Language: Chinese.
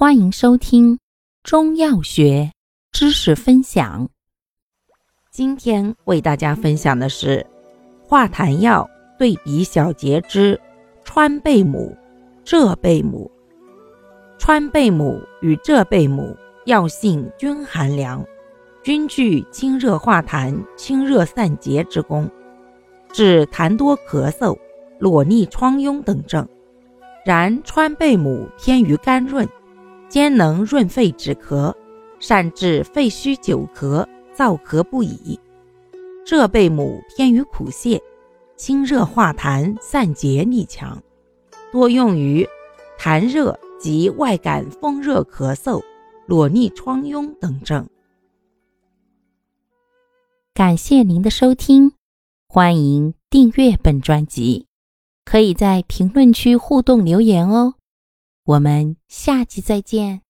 欢迎收听中药学知识分享。今天为大家分享的是化痰药对比小节之川贝母、浙贝母。川贝母与浙贝母药性均寒凉，均具清热化痰、清热散结之功，治痰多咳嗽、裸痢疮痈等症。然川贝母偏于甘润，兼能润肺止咳，善治肺虚久咳、燥咳不已。浙贝母偏于苦泻，清热化痰、散结力强，多用于痰热及外感风热咳嗽、裸痢疮痈等症。感谢您的收听，欢迎订阅本专辑。可以在评论区互动留言哦，我们下期再见。